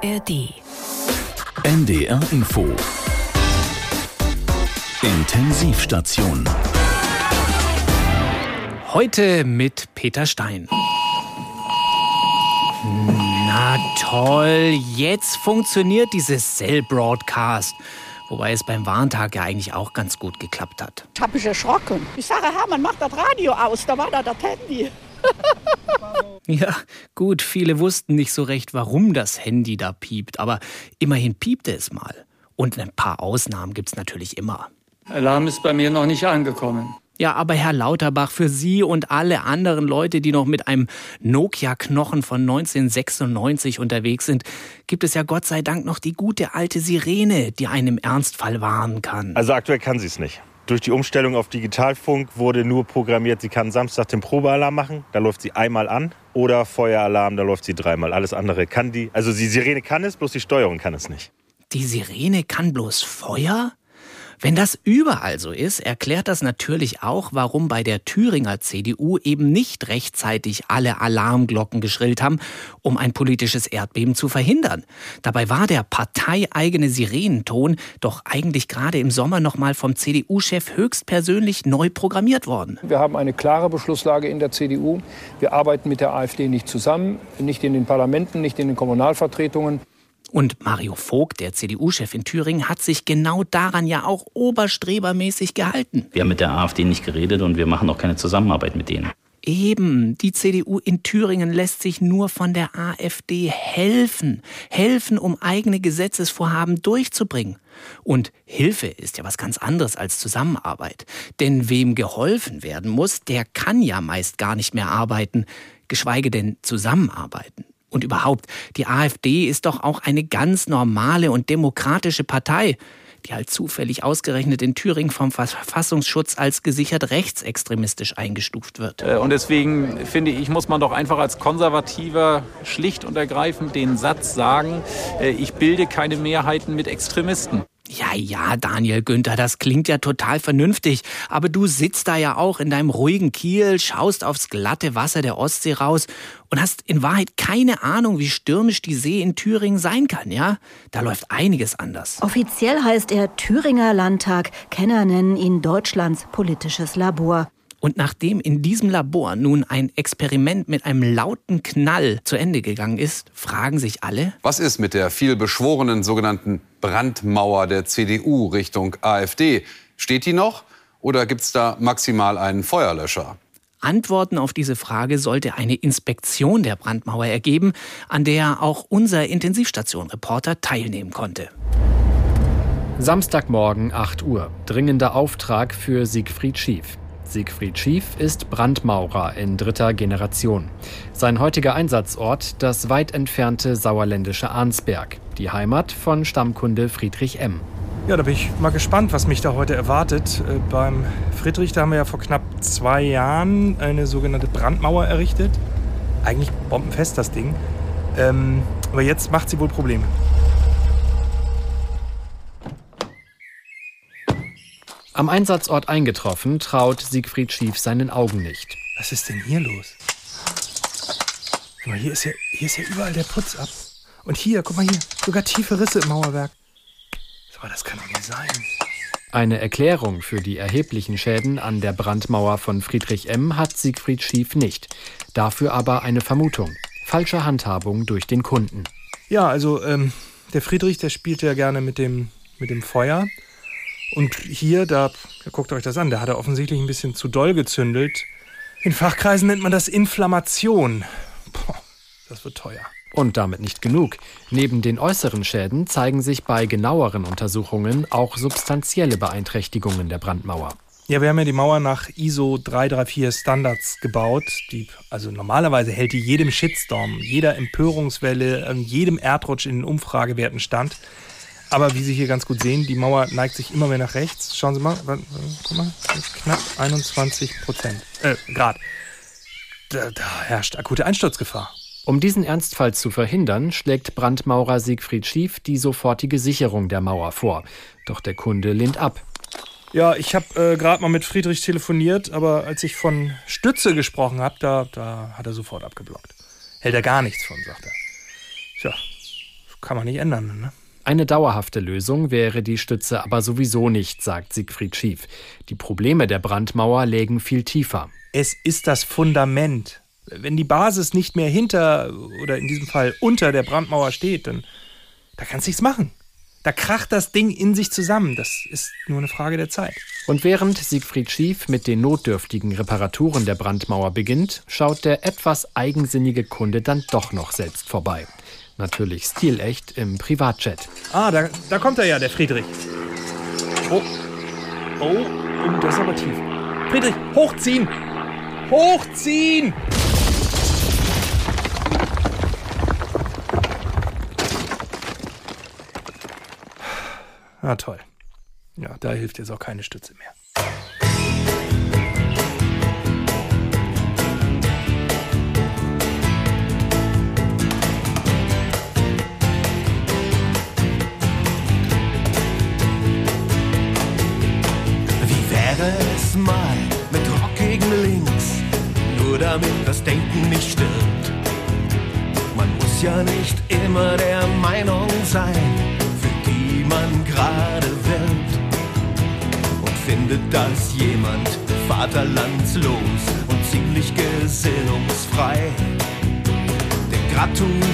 ARD. NDR Info. Intensivstation. Heute mit Peter Stein. Na toll, jetzt funktioniert dieses Cell-Broadcast. Wobei es beim Warntag ja eigentlich auch ganz gut geklappt hat. Ich habe mich erschrocken. Ich sage, Hermann, mach das Radio aus. Da war da das Handy. Ja, gut, viele wussten nicht so recht, warum das Handy da piept, aber immerhin piepte es mal. Und ein paar Ausnahmen gibt's natürlich immer. Alarm ist bei mir noch nicht angekommen. Ja, aber Herr Lauterbach, für Sie und alle anderen Leute, die noch mit einem Nokia-Knochen von 1996 unterwegs sind, gibt es ja Gott sei Dank noch die gute alte Sirene, die einen im Ernstfall warnen kann. Also aktuell kann sie es nicht. Durch die Umstellung auf Digitalfunk wurde nur programmiert, sie kann Samstag den Probealarm machen, da läuft sie einmal an. Oder Feueralarm, da läuft sie dreimal. Alles andere kann die. Also die Sirene kann es, bloß die Steuerung kann es nicht. Die Sirene kann bloß Feuer? Wenn das überall so ist, erklärt das natürlich auch, warum bei der Thüringer CDU eben nicht rechtzeitig alle Alarmglocken geschrillt haben, um ein politisches Erdbeben zu verhindern. Dabei war der parteieigene Sirenenton doch eigentlich gerade im Sommer nochmal vom CDU-Chef höchstpersönlich neu programmiert worden. Wir haben eine klare Beschlusslage in der CDU. Wir arbeiten mit der AfD nicht zusammen, nicht in den Parlamenten, nicht in den Kommunalvertretungen. Und Mario Vogt, der CDU-Chef in Thüringen, hat sich genau daran ja auch oberstrebermäßig gehalten. Wir haben mit der AfD nicht geredet und wir machen auch keine Zusammenarbeit mit denen. Eben, die CDU in Thüringen lässt sich nur von der AfD helfen. Helfen, um eigene Gesetzesvorhaben durchzubringen. Und Hilfe ist ja was ganz anderes als Zusammenarbeit. Denn wem geholfen werden muss, der kann ja meist gar nicht mehr arbeiten, geschweige denn zusammenarbeiten. Und überhaupt, die AfD ist doch auch eine ganz normale und demokratische Partei, die halt zufällig ausgerechnet in Thüringen vom Verfassungsschutz als gesichert rechtsextremistisch eingestuft wird. Äh, und deswegen finde ich, muss man doch einfach als Konservativer schlicht und ergreifend den Satz sagen, äh, ich bilde keine Mehrheiten mit Extremisten. Ja, ja, Daniel Günther, das klingt ja total vernünftig. Aber du sitzt da ja auch in deinem ruhigen Kiel, schaust aufs glatte Wasser der Ostsee raus und hast in Wahrheit keine Ahnung, wie stürmisch die See in Thüringen sein kann, ja? Da läuft einiges anders. Offiziell heißt er Thüringer Landtag. Kenner nennen ihn Deutschlands politisches Labor. Und nachdem in diesem Labor nun ein Experiment mit einem lauten Knall zu Ende gegangen ist, fragen sich alle, was ist mit der viel beschworenen sogenannten Brandmauer der CDU Richtung AfD? Steht die noch oder gibt es da maximal einen Feuerlöscher? Antworten auf diese Frage sollte eine Inspektion der Brandmauer ergeben, an der auch unser Intensivstation-Reporter teilnehmen konnte. Samstagmorgen 8 Uhr. Dringender Auftrag für Siegfried Schief. Siegfried Schief ist Brandmaurer in dritter Generation. Sein heutiger Einsatzort das weit entfernte sauerländische Arnsberg, die Heimat von Stammkunde Friedrich M. Ja, da bin ich mal gespannt, was mich da heute erwartet. Äh, beim Friedrich, da haben wir ja vor knapp zwei Jahren eine sogenannte Brandmauer errichtet. Eigentlich bombenfest das Ding. Ähm, aber jetzt macht sie wohl Probleme. Am Einsatzort eingetroffen, traut Siegfried Schief seinen Augen nicht. Was ist denn hier los? Guck mal, hier ist ja, hier ist ja überall der Putz ab. Und hier, guck mal hier, sogar tiefe Risse im Mauerwerk. Aber das kann doch nicht sein. Eine Erklärung für die erheblichen Schäden an der Brandmauer von Friedrich M. hat Siegfried Schief nicht. Dafür aber eine Vermutung. Falsche Handhabung durch den Kunden. Ja, also ähm, der Friedrich, der spielt ja gerne mit dem, mit dem Feuer. Und hier, da, guckt euch das an, da hat er offensichtlich ein bisschen zu doll gezündelt. In Fachkreisen nennt man das Inflammation. Boah, das wird teuer. Und damit nicht genug. Neben den äußeren Schäden zeigen sich bei genaueren Untersuchungen auch substanzielle Beeinträchtigungen der Brandmauer. Ja, wir haben ja die Mauer nach ISO 334 Standards gebaut. Die, also normalerweise hält die jedem Shitstorm, jeder Empörungswelle, jedem Erdrutsch in den Umfragewerten stand. Aber wie Sie hier ganz gut sehen, die Mauer neigt sich immer mehr nach rechts. Schauen Sie mal, guck mal, knapp 21 Prozent, äh, Grad. Da, da herrscht akute Einsturzgefahr. Um diesen Ernstfall zu verhindern, schlägt Brandmaurer Siegfried Schief die sofortige Sicherung der Mauer vor. Doch der Kunde lehnt ab. Ja, ich habe äh, gerade mal mit Friedrich telefoniert, aber als ich von Stütze gesprochen habe, da, da hat er sofort abgeblockt. Hält er gar nichts von, sagt er. Tja, kann man nicht ändern. Ne? Eine dauerhafte Lösung wäre die Stütze aber sowieso nicht, sagt Siegfried Schief. Die Probleme der Brandmauer lägen viel tiefer. Es ist das Fundament. Wenn die Basis nicht mehr hinter oder in diesem Fall unter der Brandmauer steht, dann da kannst du nichts machen. Da kracht das Ding in sich zusammen. Das ist nur eine Frage der Zeit. Und während Siegfried Schief mit den notdürftigen Reparaturen der Brandmauer beginnt, schaut der etwas eigensinnige Kunde dann doch noch selbst vorbei. Natürlich stilecht im Privatjet. Ah, da, da kommt er ja, der Friedrich. Oh. Oh, oh, das ist aber tief. Friedrich, hochziehen! Hochziehen! Ah, toll. Ja, da hilft jetzt auch keine Stütze mehr. Mal mit Rock gegen links, nur damit das Denken nicht stirbt. Man muss ja nicht immer der Meinung sein, für die man gerade wirbt. Und findet das jemand vaterlandslos und ziemlich gesinnungsfrei, den gratuliere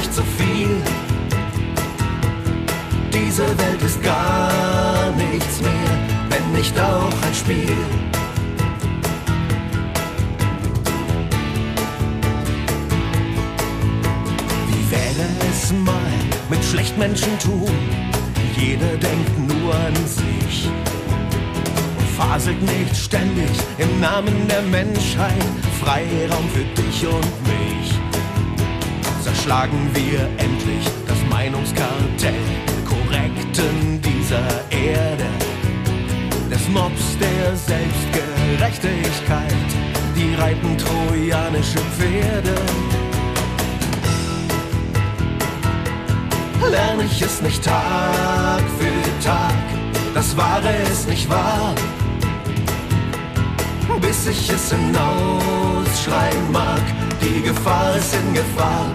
ich zu viel. Diese Welt ist gar nichts mehr, wenn nicht auch ein Spiel. Wie wäre es mal mit Schlechtmenschentum? Jeder denkt nur an sich faselt nicht ständig im Namen der Menschheit Freiraum für dich und mich. Zerschlagen wir endlich das Meinungskartell Korrekten dieser Erde, des Mobs der Selbstgerechtigkeit, die reiten trojanische Pferde. Lerne ich es nicht Tag für Tag, das Wahre ist nicht wahr bis ich es hinausschreien mag. Die Gefahr ist in Gefahr.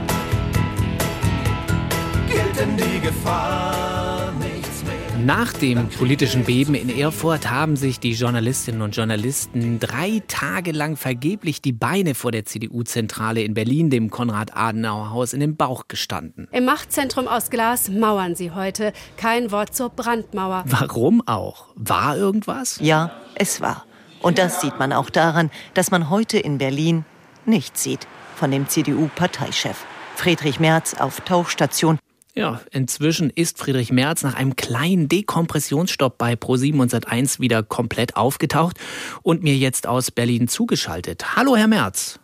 Denn die Gefahr nichts mehr? Nach dem politischen Beben in Erfurt haben sich die Journalistinnen und Journalisten drei Tage lang vergeblich die Beine vor der CDU-Zentrale in Berlin, dem Konrad-Adenauer-Haus, in den Bauch gestanden. Im Machtzentrum aus Glas mauern sie heute. Kein Wort zur Brandmauer. Warum auch? War irgendwas? Ja, es war. Und das sieht man auch daran, dass man heute in Berlin nichts sieht von dem CDU-Parteichef. Friedrich Merz auf Tauchstation. Ja, inzwischen ist Friedrich Merz nach einem kleinen Dekompressionsstopp bei Pro7 und Sat1 wieder komplett aufgetaucht und mir jetzt aus Berlin zugeschaltet. Hallo, Herr Merz.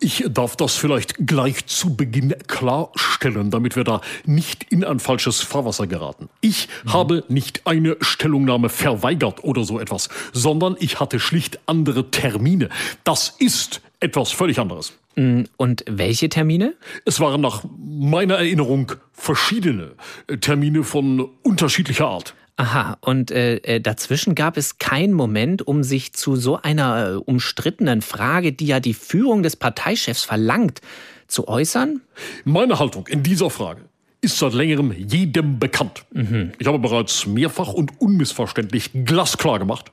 Ich darf das vielleicht gleich zu Beginn klarstellen, damit wir da nicht in ein falsches Fahrwasser geraten. Ich mhm. habe nicht eine Stellungnahme verweigert oder so etwas, sondern ich hatte schlicht andere Termine. Das ist etwas völlig anderes. Mm, und welche Termine? Es waren nach meiner Erinnerung verschiedene Termine von unterschiedlicher Art. Aha, und äh, äh, dazwischen gab es keinen Moment, um sich zu so einer äh, umstrittenen Frage, die ja die Führung des Parteichefs verlangt, zu äußern? Meine Haltung in dieser Frage ist seit längerem jedem bekannt. Mhm. Ich habe bereits mehrfach und unmissverständlich glasklar gemacht,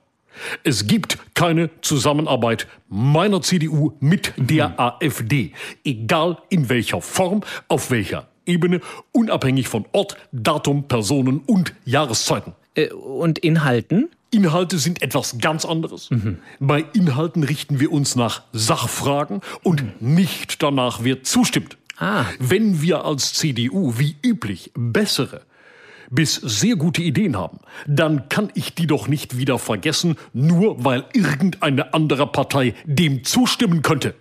es gibt keine Zusammenarbeit meiner CDU mit der mhm. AfD, egal in welcher Form, auf welcher Ebene, unabhängig von Ort, Datum, Personen und Jahreszeiten. Äh, und Inhalten? Inhalte sind etwas ganz anderes. Mhm. Bei Inhalten richten wir uns nach Sachfragen und mhm. nicht danach, wer zustimmt. Ah. Wenn wir als CDU wie üblich bessere bis sehr gute Ideen haben, dann kann ich die doch nicht wieder vergessen, nur weil irgendeine andere Partei dem zustimmen könnte.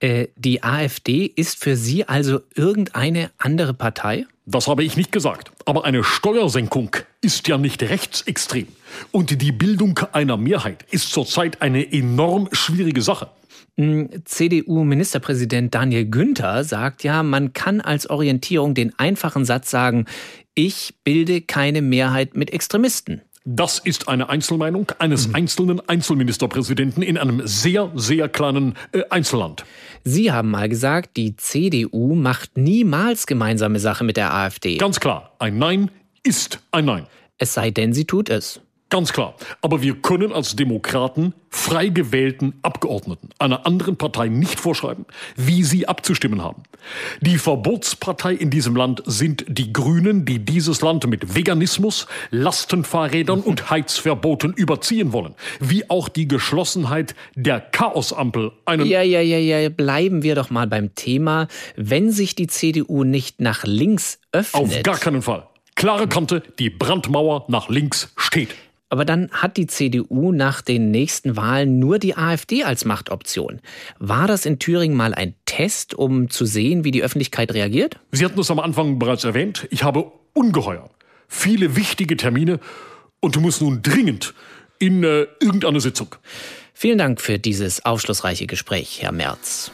Äh, die AfD ist für Sie also irgendeine andere Partei? Das habe ich nicht gesagt. Aber eine Steuersenkung ist ja nicht rechtsextrem. Und die Bildung einer Mehrheit ist zurzeit eine enorm schwierige Sache. Hm, CDU-Ministerpräsident Daniel Günther sagt ja, man kann als Orientierung den einfachen Satz sagen, ich bilde keine Mehrheit mit Extremisten. Das ist eine Einzelmeinung eines mhm. einzelnen Einzelministerpräsidenten in einem sehr, sehr kleinen äh, Einzelland. Sie haben mal gesagt, die CDU macht niemals gemeinsame Sache mit der AfD. Ganz klar, ein Nein ist ein Nein. Es sei denn, sie tut es. Ganz klar. Aber wir können als Demokraten frei gewählten Abgeordneten einer anderen Partei nicht vorschreiben, wie sie abzustimmen haben. Die Verbotspartei in diesem Land sind die Grünen, die dieses Land mit Veganismus, Lastenfahrrädern und Heizverboten überziehen wollen. Wie auch die Geschlossenheit der Chaosampel einen. Ja, ja, ja, ja. Bleiben wir doch mal beim Thema. Wenn sich die CDU nicht nach links öffnet. Auf gar keinen Fall. Klare Kante, die Brandmauer nach links steht. Aber dann hat die CDU nach den nächsten Wahlen nur die AfD als Machtoption. War das in Thüringen mal ein Test, um zu sehen, wie die Öffentlichkeit reagiert? Sie hatten es am Anfang bereits erwähnt. Ich habe ungeheuer viele wichtige Termine und muss nun dringend in äh, irgendeine Sitzung. Vielen Dank für dieses aufschlussreiche Gespräch, Herr Merz.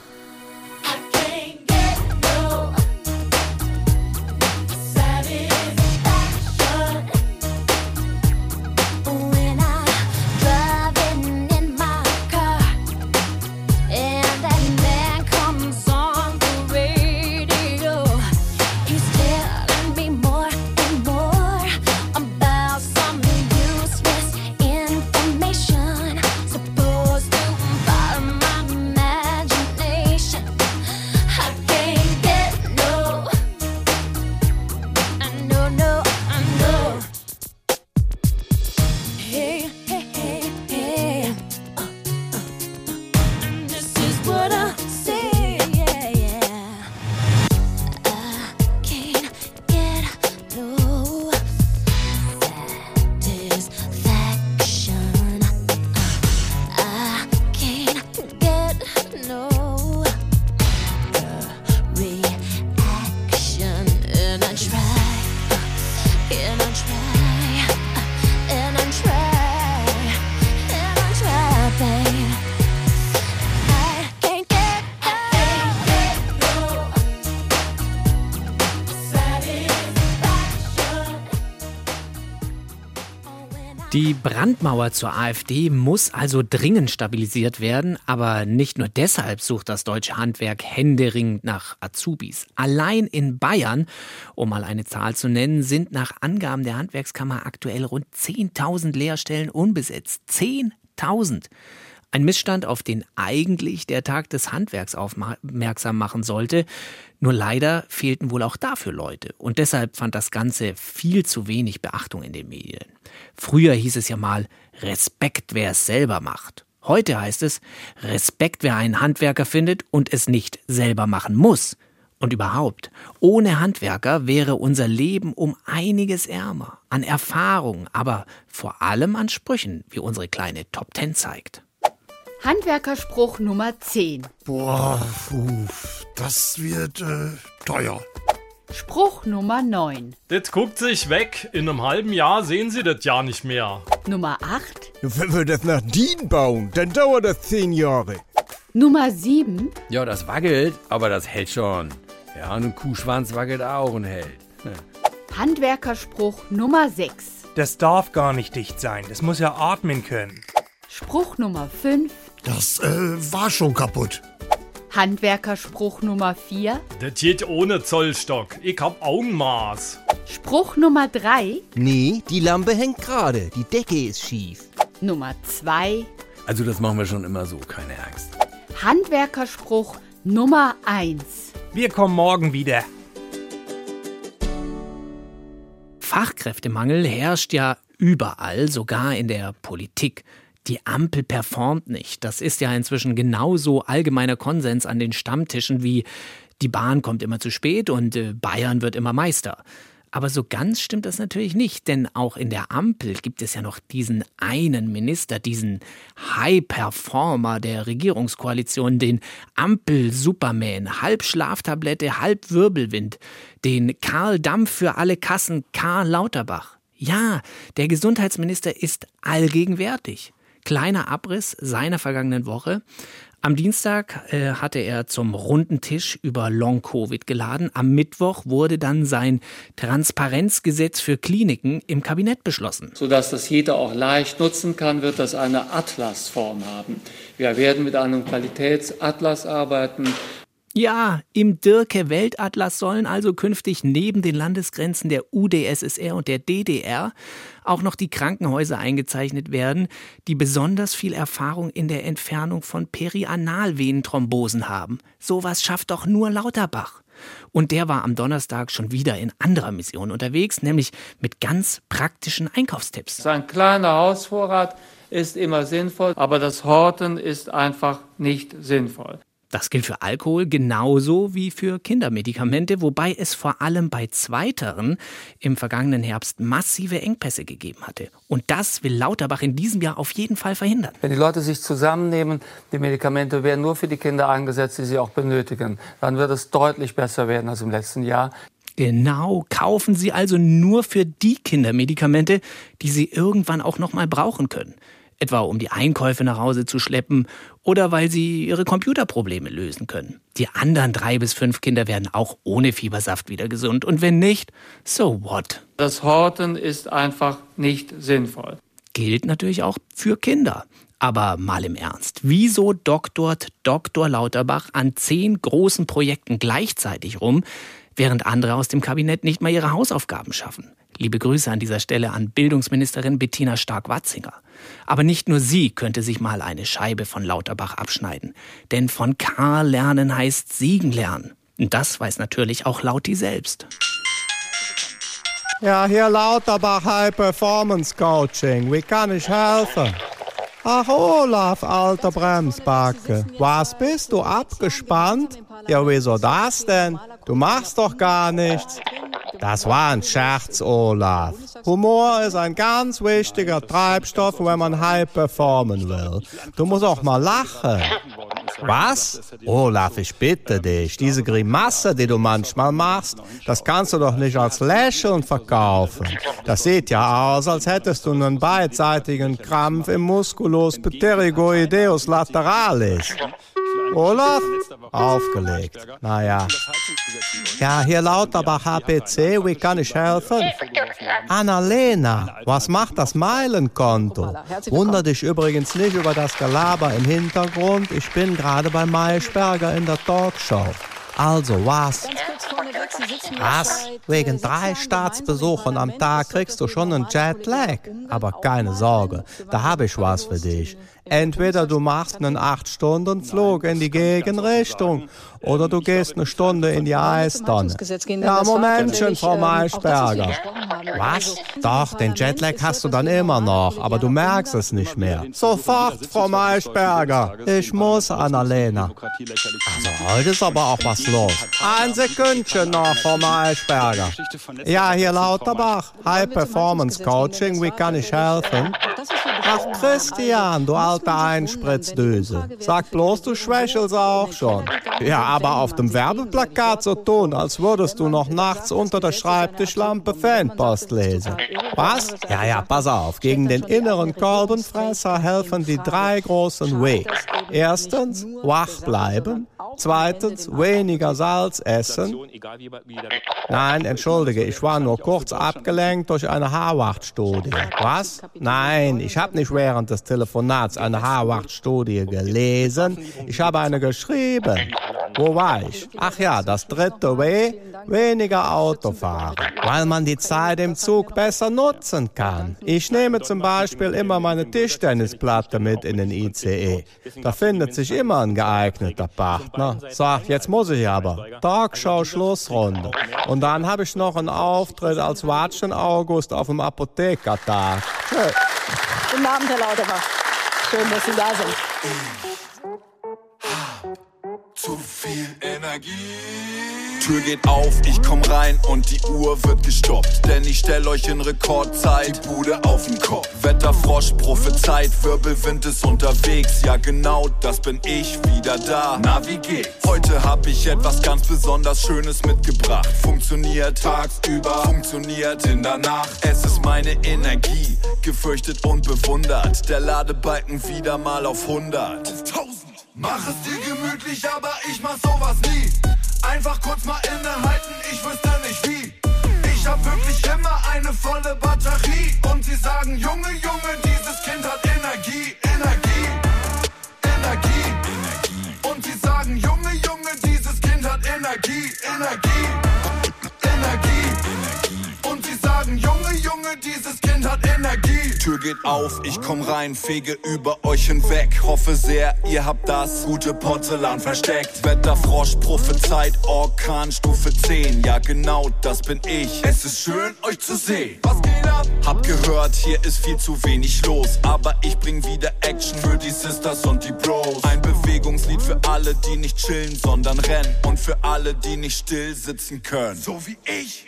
Brandmauer zur AfD muss also dringend stabilisiert werden, aber nicht nur deshalb sucht das deutsche Handwerk händeringend nach Azubis. Allein in Bayern, um mal eine Zahl zu nennen, sind nach Angaben der Handwerkskammer aktuell rund 10.000 Lehrstellen unbesetzt. 10.000. Ein Missstand, auf den eigentlich der Tag des Handwerks aufmerksam machen sollte. Nur leider fehlten wohl auch dafür Leute. Und deshalb fand das Ganze viel zu wenig Beachtung in den Medien. Früher hieß es ja mal Respekt, wer es selber macht. Heute heißt es Respekt, wer einen Handwerker findet und es nicht selber machen muss. Und überhaupt, ohne Handwerker wäre unser Leben um einiges ärmer. An Erfahrung, aber vor allem an Sprüchen, wie unsere kleine Top Ten zeigt. Handwerkerspruch Nummer 10. Boah, uff, das wird äh, teuer. Spruch Nummer 9. Das guckt sich weg. In einem halben Jahr sehen Sie das ja nicht mehr. Nummer 8. Wenn wir das nach DIN bauen, dann dauert das 10 Jahre. Nummer 7. Ja, das wackelt, aber das hält schon. Ja, und ein Kuhschwanz wackelt auch und hält. Handwerkerspruch Nummer 6. Das darf gar nicht dicht sein. Das muss ja atmen können. Spruch Nummer 5. Das äh, war schon kaputt. Handwerkerspruch Nummer 4. Das geht ohne Zollstock. Ich hab Augenmaß. Spruch Nummer 3. Nee, die Lampe hängt gerade. Die Decke ist schief. Nummer 2. Also das machen wir schon immer so, keine Angst. Handwerkerspruch Nummer 1. Wir kommen morgen wieder. Fachkräftemangel herrscht ja überall, sogar in der Politik. Die Ampel performt nicht. Das ist ja inzwischen genauso allgemeiner Konsens an den Stammtischen wie die Bahn kommt immer zu spät und äh, Bayern wird immer Meister. Aber so ganz stimmt das natürlich nicht, denn auch in der Ampel gibt es ja noch diesen einen Minister, diesen High-Performer der Regierungskoalition, den Ampel-Superman, halb Schlaftablette, halb Wirbelwind, den Karl Dampf für alle Kassen, Karl Lauterbach. Ja, der Gesundheitsminister ist allgegenwärtig. Kleiner Abriss seiner vergangenen Woche. Am Dienstag äh, hatte er zum runden Tisch über Long-Covid geladen. Am Mittwoch wurde dann sein Transparenzgesetz für Kliniken im Kabinett beschlossen. Sodass das jeder auch leicht nutzen kann, wird das eine Atlasform haben. Wir werden mit einem Qualitätsatlas arbeiten. Ja, im Dirke Weltatlas sollen also künftig neben den Landesgrenzen der UdSSR und der DDR auch noch die Krankenhäuser eingezeichnet werden, die besonders viel Erfahrung in der Entfernung von Perianalvenenthrombosen haben. Sowas schafft doch nur Lauterbach. Und der war am Donnerstag schon wieder in anderer Mission unterwegs, nämlich mit ganz praktischen Einkaufstipps. So ein kleiner Hausvorrat ist immer sinnvoll, aber das Horten ist einfach nicht sinnvoll. Das gilt für Alkohol genauso wie für Kindermedikamente, wobei es vor allem bei zweiteren im vergangenen Herbst massive Engpässe gegeben hatte. Und das will Lauterbach in diesem Jahr auf jeden Fall verhindern. Wenn die Leute sich zusammennehmen, die Medikamente werden nur für die Kinder eingesetzt, die sie auch benötigen, dann wird es deutlich besser werden als im letzten Jahr. Genau, kaufen Sie also nur für die Kindermedikamente, die Sie irgendwann auch noch mal brauchen können etwa um die Einkäufe nach Hause zu schleppen oder weil sie ihre Computerprobleme lösen können. Die anderen drei bis fünf Kinder werden auch ohne Fiebersaft wieder gesund. Und wenn nicht, so what? Das Horten ist einfach nicht sinnvoll. Gilt natürlich auch für Kinder. Aber mal im Ernst, wieso doktort Dr. Lauterbach an zehn großen Projekten gleichzeitig rum, während andere aus dem Kabinett nicht mal ihre Hausaufgaben schaffen? Liebe Grüße an dieser Stelle an Bildungsministerin Bettina Stark-Watzinger. Aber nicht nur sie könnte sich mal eine Scheibe von Lauterbach abschneiden. Denn von Karl lernen heißt siegen lernen. Und das weiß natürlich auch Lauti selbst. Ja, hier Lauterbach High Performance Coaching. Wie kann ich helfen? Ach, Olaf, alter Bremsbacke. Was bist du abgespannt? Ja, wieso das denn? Du machst doch gar nichts. Das war ein Scherz, Olaf. Humor ist ein ganz wichtiger Treibstoff, wenn man high performen will. Du musst auch mal lachen. Was? Olaf, ich bitte dich, diese Grimasse, die du manchmal machst, das kannst du doch nicht als Lächeln verkaufen. Das sieht ja aus, als hättest du einen beidseitigen Krampf im Musculus pterygoideus lateralis. Olaf? Aufgelegt. Naja. Ja, hier Lauterbach HPC, wie kann ich helfen? Annalena, was macht das Meilenkonto? Wunder dich übrigens nicht über das Gelaber im Hintergrund. Ich bin gerade bei Maischberger in der Talkshow. Also was? Was? Wegen drei Staatsbesuchen am Tag kriegst du schon einen Jetlag. Aber keine Sorge, da habe ich was für dich. Entweder du machst einen 8-Stunden-Flug in die Gegenrichtung oder du gehst eine Stunde in die Eistonne. Ja, Momentchen, Frau Maischberger. Was? Doch, den Jetlag hast du dann immer noch, aber du merkst es nicht mehr. Sofort, Frau Maischberger. Ich muss, Annalena. Also heute ist aber auch was los. Ein Sekündchen noch, Frau Maischberger. Ja, hier Lauterbach. High Performance Coaching, wie kann ich helfen? Ach, Christian, du alte Einspritzdöse. Sag bloß, du schwächelst auch schon. Ja, aber auf dem Werbeplakat so tun, als würdest du noch nachts unter der Schreibtischlampe Fanpost lesen. Was? Ja, ja, pass auf. Gegen den inneren Kolbenfresser helfen die drei großen Ws. Erstens, wach bleiben. Zweitens, weniger Salz essen. Nein, entschuldige, ich war nur kurz abgelenkt durch eine Haarwachtstudie. Was? Nein, ich habe nicht während des Telefonats eine Haarwachtstudie gelesen. Ich habe eine geschrieben. Wo war ich? Ach ja, das dritte W, weniger Autofahren, weil man die Zeit im Zug besser nutzen kann. Ich nehme zum Beispiel immer meine Tischtennisplatte mit in den ICE. Da findet sich immer ein geeigneter Partner. So, jetzt muss ich aber. Talkshow Schlussrunde. Und dann habe ich noch einen Auftritt als Watschen August auf dem Apothekertag. Tschö. Guten Abend, Herr Lauterbach. Schön, dass Sie da sind. Zu viel Energie. Tür geht auf, ich komm rein und die Uhr wird gestoppt. Denn ich stell euch in Rekordzeit die Bude auf den Kopf. Wetterfrosch prophezeit, Wirbelwind ist unterwegs. Ja genau, das bin ich wieder da. Na wie geht's? Heute hab ich etwas ganz besonders Schönes mitgebracht. Funktioniert tagsüber, funktioniert in der Nacht. Es ist meine Energie, gefürchtet und bewundert. Der Ladebalken wieder mal auf 100. Auf 1000. Mach es dir gemütlich, aber ich mach sowas nie. Einfach kurz mal innehalten, ich wüsste nicht wie. Ich hab wirklich immer eine volle Batterie. Und sie sagen, Junge, Junge, dieses Kind hat Energie, Energie, Energie. Und sie sagen, Junge, Junge, dieses Kind hat Energie, Energie, Energie. Und sie sagen, Junge, Junge, dieses Kind Energie. Tür geht auf, ich komm rein, fege über euch hinweg. Hoffe sehr, ihr habt das gute Porzellan versteckt. Wetterfrosch prophezeit, Orkan Stufe 10. Ja, genau, das bin ich. Es ist schön, euch zu sehen. Was geht ab? Hab gehört, hier ist viel zu wenig los. Aber ich bring wieder Action für die Sisters und die Bros. Ein Bewegungslied für alle, die nicht chillen, sondern rennen. Und für alle, die nicht still sitzen können. So wie ich.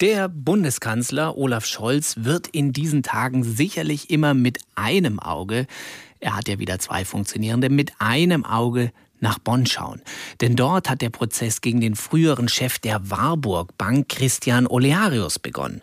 Der Bundeskanzler Olaf Scholz wird in diesen Tagen sicherlich immer mit einem Auge, er hat ja wieder zwei funktionierende, mit einem Auge nach Bonn schauen. Denn dort hat der Prozess gegen den früheren Chef der Warburg Bank, Christian Olearius, begonnen.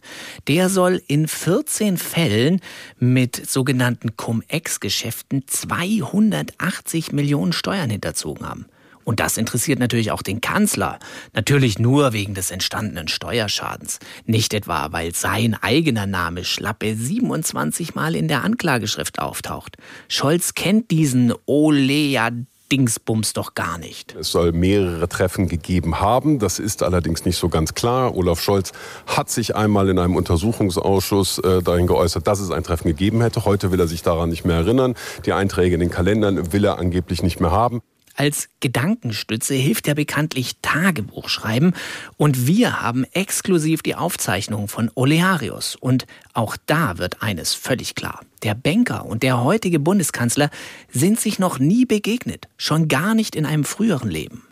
Der soll in 14 Fällen mit sogenannten Cum-Ex-Geschäften 280 Millionen Steuern hinterzogen haben. Und das interessiert natürlich auch den Kanzler. Natürlich nur wegen des entstandenen Steuerschadens. Nicht etwa, weil sein eigener Name Schlappe 27 Mal in der Anklageschrift auftaucht. Scholz kennt diesen Olea Dingsbums doch gar nicht. Es soll mehrere Treffen gegeben haben. Das ist allerdings nicht so ganz klar. Olaf Scholz hat sich einmal in einem Untersuchungsausschuss äh, dahin geäußert, dass es ein Treffen gegeben hätte. Heute will er sich daran nicht mehr erinnern. Die Einträge in den Kalendern will er angeblich nicht mehr haben. Als Gedankenstütze hilft ja bekanntlich Tagebuchschreiben und wir haben exklusiv die Aufzeichnungen von Olearius und auch da wird eines völlig klar. Der Banker und der heutige Bundeskanzler sind sich noch nie begegnet, schon gar nicht in einem früheren Leben.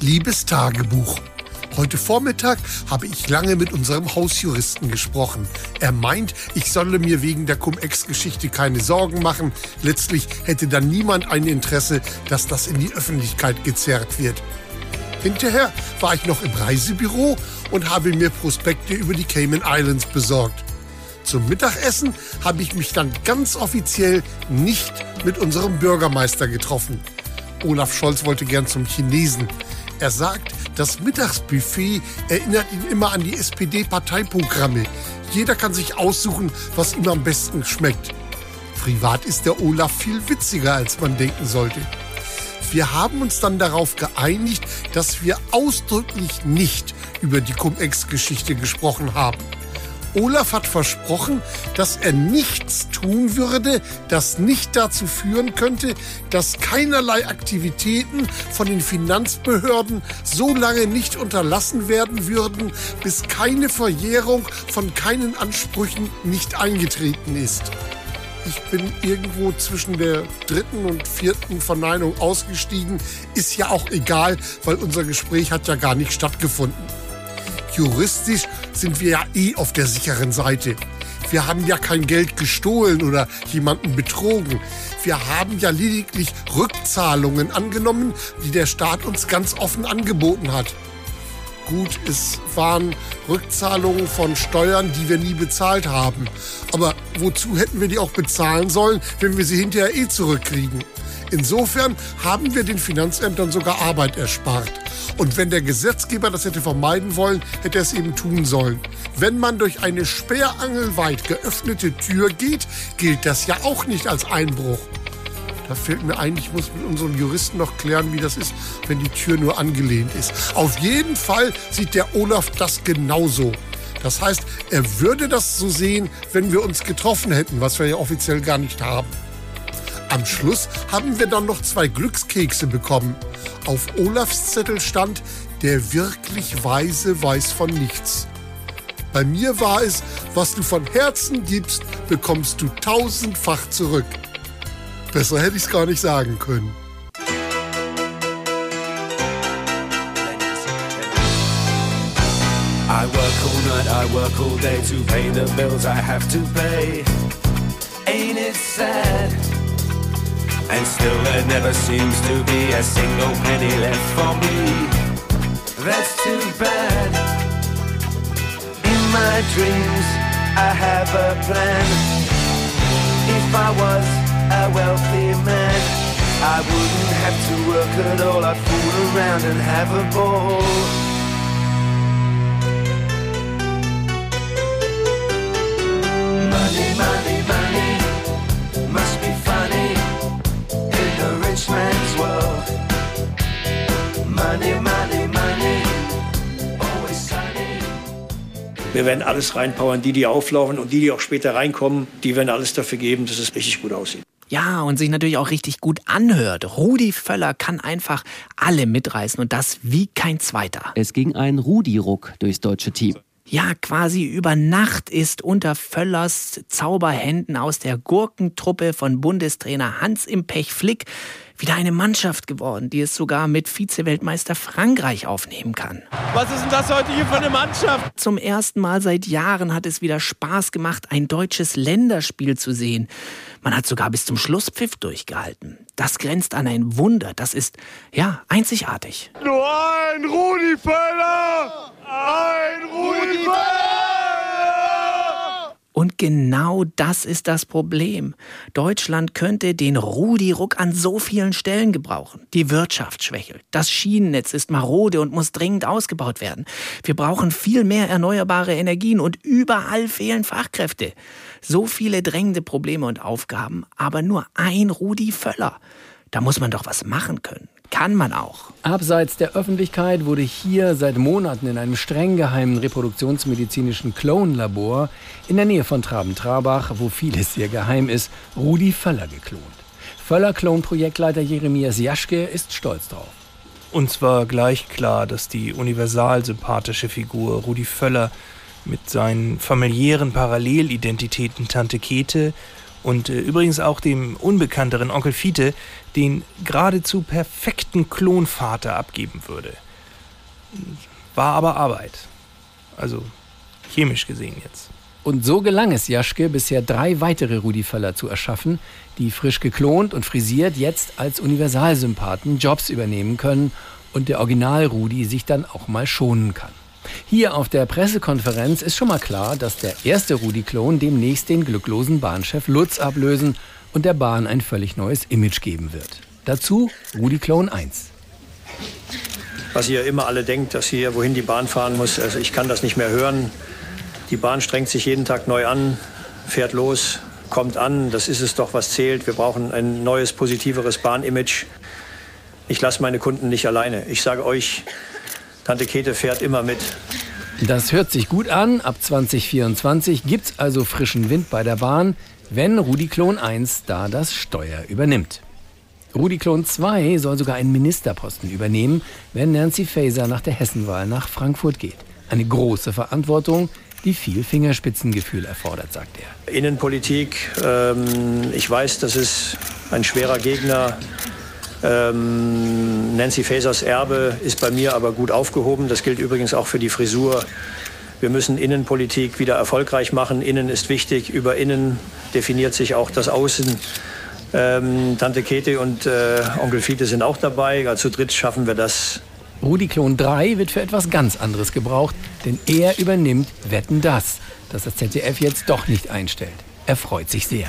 Liebes Tagebuch, Heute Vormittag habe ich lange mit unserem Hausjuristen gesprochen. Er meint, ich solle mir wegen der Cum-Ex-Geschichte keine Sorgen machen. Letztlich hätte dann niemand ein Interesse, dass das in die Öffentlichkeit gezerrt wird. Hinterher war ich noch im Reisebüro und habe mir Prospekte über die Cayman Islands besorgt. Zum Mittagessen habe ich mich dann ganz offiziell nicht mit unserem Bürgermeister getroffen. Olaf Scholz wollte gern zum Chinesen. Er sagt, das Mittagsbuffet erinnert ihn immer an die SPD-Parteiprogramme. Jeder kann sich aussuchen, was ihm am besten schmeckt. Privat ist der Olaf viel witziger, als man denken sollte. Wir haben uns dann darauf geeinigt, dass wir ausdrücklich nicht über die Cum-Ex-Geschichte gesprochen haben. Olaf hat versprochen, dass er nichts tun würde, das nicht dazu führen könnte, dass keinerlei Aktivitäten von den Finanzbehörden so lange nicht unterlassen werden würden, bis keine Verjährung von keinen Ansprüchen nicht eingetreten ist. Ich bin irgendwo zwischen der dritten und vierten Verneinung ausgestiegen. Ist ja auch egal, weil unser Gespräch hat ja gar nicht stattgefunden. Juristisch sind wir ja eh auf der sicheren Seite. Wir haben ja kein Geld gestohlen oder jemanden betrogen. Wir haben ja lediglich Rückzahlungen angenommen, die der Staat uns ganz offen angeboten hat. Gut, es waren Rückzahlungen von Steuern, die wir nie bezahlt haben. Aber wozu hätten wir die auch bezahlen sollen, wenn wir sie hinterher eh zurückkriegen? Insofern haben wir den Finanzämtern sogar Arbeit erspart. Und wenn der Gesetzgeber das hätte vermeiden wollen, hätte er es eben tun sollen. Wenn man durch eine sperrangelweit geöffnete Tür geht, gilt das ja auch nicht als Einbruch. Da fällt mir ein, ich muss mit unseren Juristen noch klären, wie das ist, wenn die Tür nur angelehnt ist. Auf jeden Fall sieht der Olaf das genauso. Das heißt, er würde das so sehen, wenn wir uns getroffen hätten, was wir ja offiziell gar nicht haben. Am Schluss haben wir dann noch zwei Glückskekse bekommen. Auf Olafs Zettel stand, der wirklich Weise weiß von nichts. Bei mir war es, was du von Herzen gibst, bekommst du tausendfach zurück. Besser hätte ich es gar nicht sagen können. I work all night, I work all day to pay the bills I have to pay. And still there never seems to be a single penny left for me. That's too bad. In my dreams, I have a plan. If I was a wealthy man, I wouldn't have to work at all. I'd fool around and have a ball. Money, money, money Wir werden alles reinpowern, die, die auflaufen und die, die auch später reinkommen, die werden alles dafür geben, dass es richtig gut aussieht. Ja, und sich natürlich auch richtig gut anhört. Rudi Völler kann einfach alle mitreißen und das wie kein zweiter. Es ging ein Rudi-Ruck durchs deutsche Team. Ja, quasi über Nacht ist unter Völlers Zauberhänden aus der Gurkentruppe von Bundestrainer Hans im Pech Flick wieder eine Mannschaft geworden, die es sogar mit Vize-Weltmeister Frankreich aufnehmen kann. Was ist denn das heute hier für eine Mannschaft? Zum ersten Mal seit Jahren hat es wieder Spaß gemacht, ein deutsches Länderspiel zu sehen. Man hat sogar bis zum Schlusspfiff durchgehalten. Das grenzt an ein Wunder. Das ist, ja, einzigartig. Nur ein Rudi Völler! Ein Rudi Völler! Und genau das ist das Problem. Deutschland könnte den Rudi-Ruck an so vielen Stellen gebrauchen. Die Wirtschaft schwächelt. Das Schienennetz ist marode und muss dringend ausgebaut werden. Wir brauchen viel mehr erneuerbare Energien und überall fehlen Fachkräfte. So viele drängende Probleme und Aufgaben, aber nur ein Rudi Völler. Da muss man doch was machen können. Kann man auch. Abseits der Öffentlichkeit wurde hier seit Monaten in einem streng geheimen reproduktionsmedizinischen Clone-Labor in der Nähe von Traben-Trabach, wo vieles sehr geheim ist, Rudi Völler geklont. Völler-Klon-Projektleiter Jeremias Jaschke ist stolz drauf. Uns war gleich klar, dass die universal sympathische Figur Rudi Völler mit seinen familiären Parallelidentitäten Tante Kete und äh, übrigens auch dem unbekannteren Onkel Fiete den geradezu perfekten Klonvater abgeben würde. War aber Arbeit. Also chemisch gesehen jetzt. Und so gelang es Jaschke, bisher drei weitere Rudi Völler zu erschaffen, die frisch geklont und frisiert jetzt als Universalsympathen Jobs übernehmen können und der Original Rudi sich dann auch mal schonen kann. Hier auf der Pressekonferenz ist schon mal klar, dass der erste Rudi-Klon demnächst den glücklosen Bahnchef Lutz ablösen und der Bahn ein völlig neues Image geben wird. Dazu Rudi-Klon 1. Was ihr immer alle denkt, dass hier, wohin die Bahn fahren muss, also ich kann das nicht mehr hören. Die Bahn strengt sich jeden Tag neu an, fährt los, kommt an. Das ist es doch, was zählt. Wir brauchen ein neues, positiveres Bahnimage. Ich lasse meine Kunden nicht alleine. Ich sage euch, Tante Kete fährt immer mit. Das hört sich gut an. Ab 2024 gibt's also frischen Wind bei der Bahn, wenn Rudi Klon 1 da das Steuer übernimmt. Rudi Klon 2 soll sogar einen Ministerposten übernehmen, wenn Nancy Faeser nach der Hessenwahl nach Frankfurt geht. Eine große Verantwortung, die viel Fingerspitzengefühl erfordert, sagt er. Innenpolitik, ähm, ich weiß, das ist ein schwerer Gegner. Ähm, Nancy Fasers Erbe ist bei mir aber gut aufgehoben. Das gilt übrigens auch für die Frisur. Wir müssen Innenpolitik wieder erfolgreich machen. Innen ist wichtig. Über Innen definiert sich auch das Außen. Ähm, Tante Kete und äh, Onkel Fiete sind auch dabei. Also zu dritt schaffen wir das. Rudi Klon 3 wird für etwas ganz anderes gebraucht, denn er übernimmt Wetten das, das das ZDF jetzt doch nicht einstellt. Er freut sich sehr.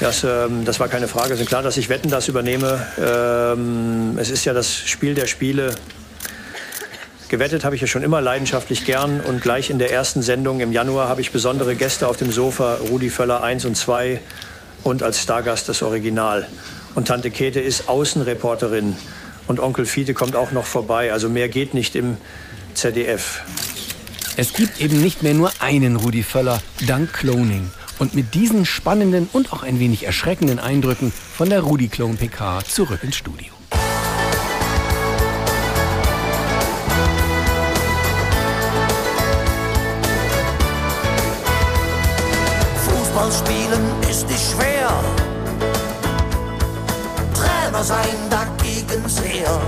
Das, ähm, das war keine Frage. Es ist klar, dass ich Wetten das übernehme. Ähm, es ist ja das Spiel der Spiele. Gewettet habe ich ja schon immer leidenschaftlich gern und gleich in der ersten Sendung im Januar habe ich besondere Gäste auf dem Sofa, Rudi Völler 1 und 2 und als Stargast das Original. Und Tante Käthe ist Außenreporterin und Onkel Fiete kommt auch noch vorbei. Also mehr geht nicht im ZDF. Es gibt eben nicht mehr nur einen Rudi Völler, dank Cloning. Und mit diesen spannenden und auch ein wenig erschreckenden Eindrücken von der Rudi Clone PK zurück ins Studio. Fußball spielen ist nicht schwer. Trainer sein dagegen sehr.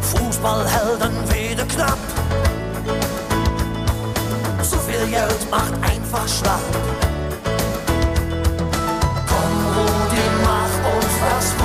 Fußballhelden wieder knapp. Geld macht einfach schlapp. Komm, Rudi, mach uns das Wunder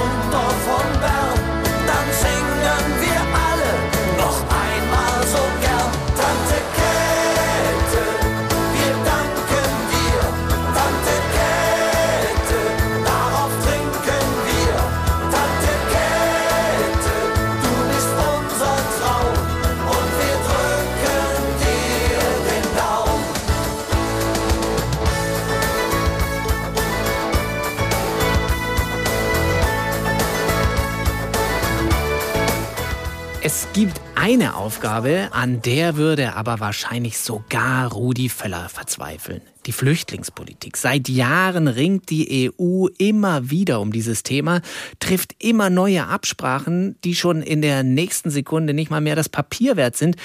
eine Aufgabe, an der würde aber wahrscheinlich sogar Rudi Völler verzweifeln. Die Flüchtlingspolitik. Seit Jahren ringt die EU immer wieder um dieses Thema, trifft immer neue Absprachen, die schon in der nächsten Sekunde nicht mal mehr das Papier wert sind,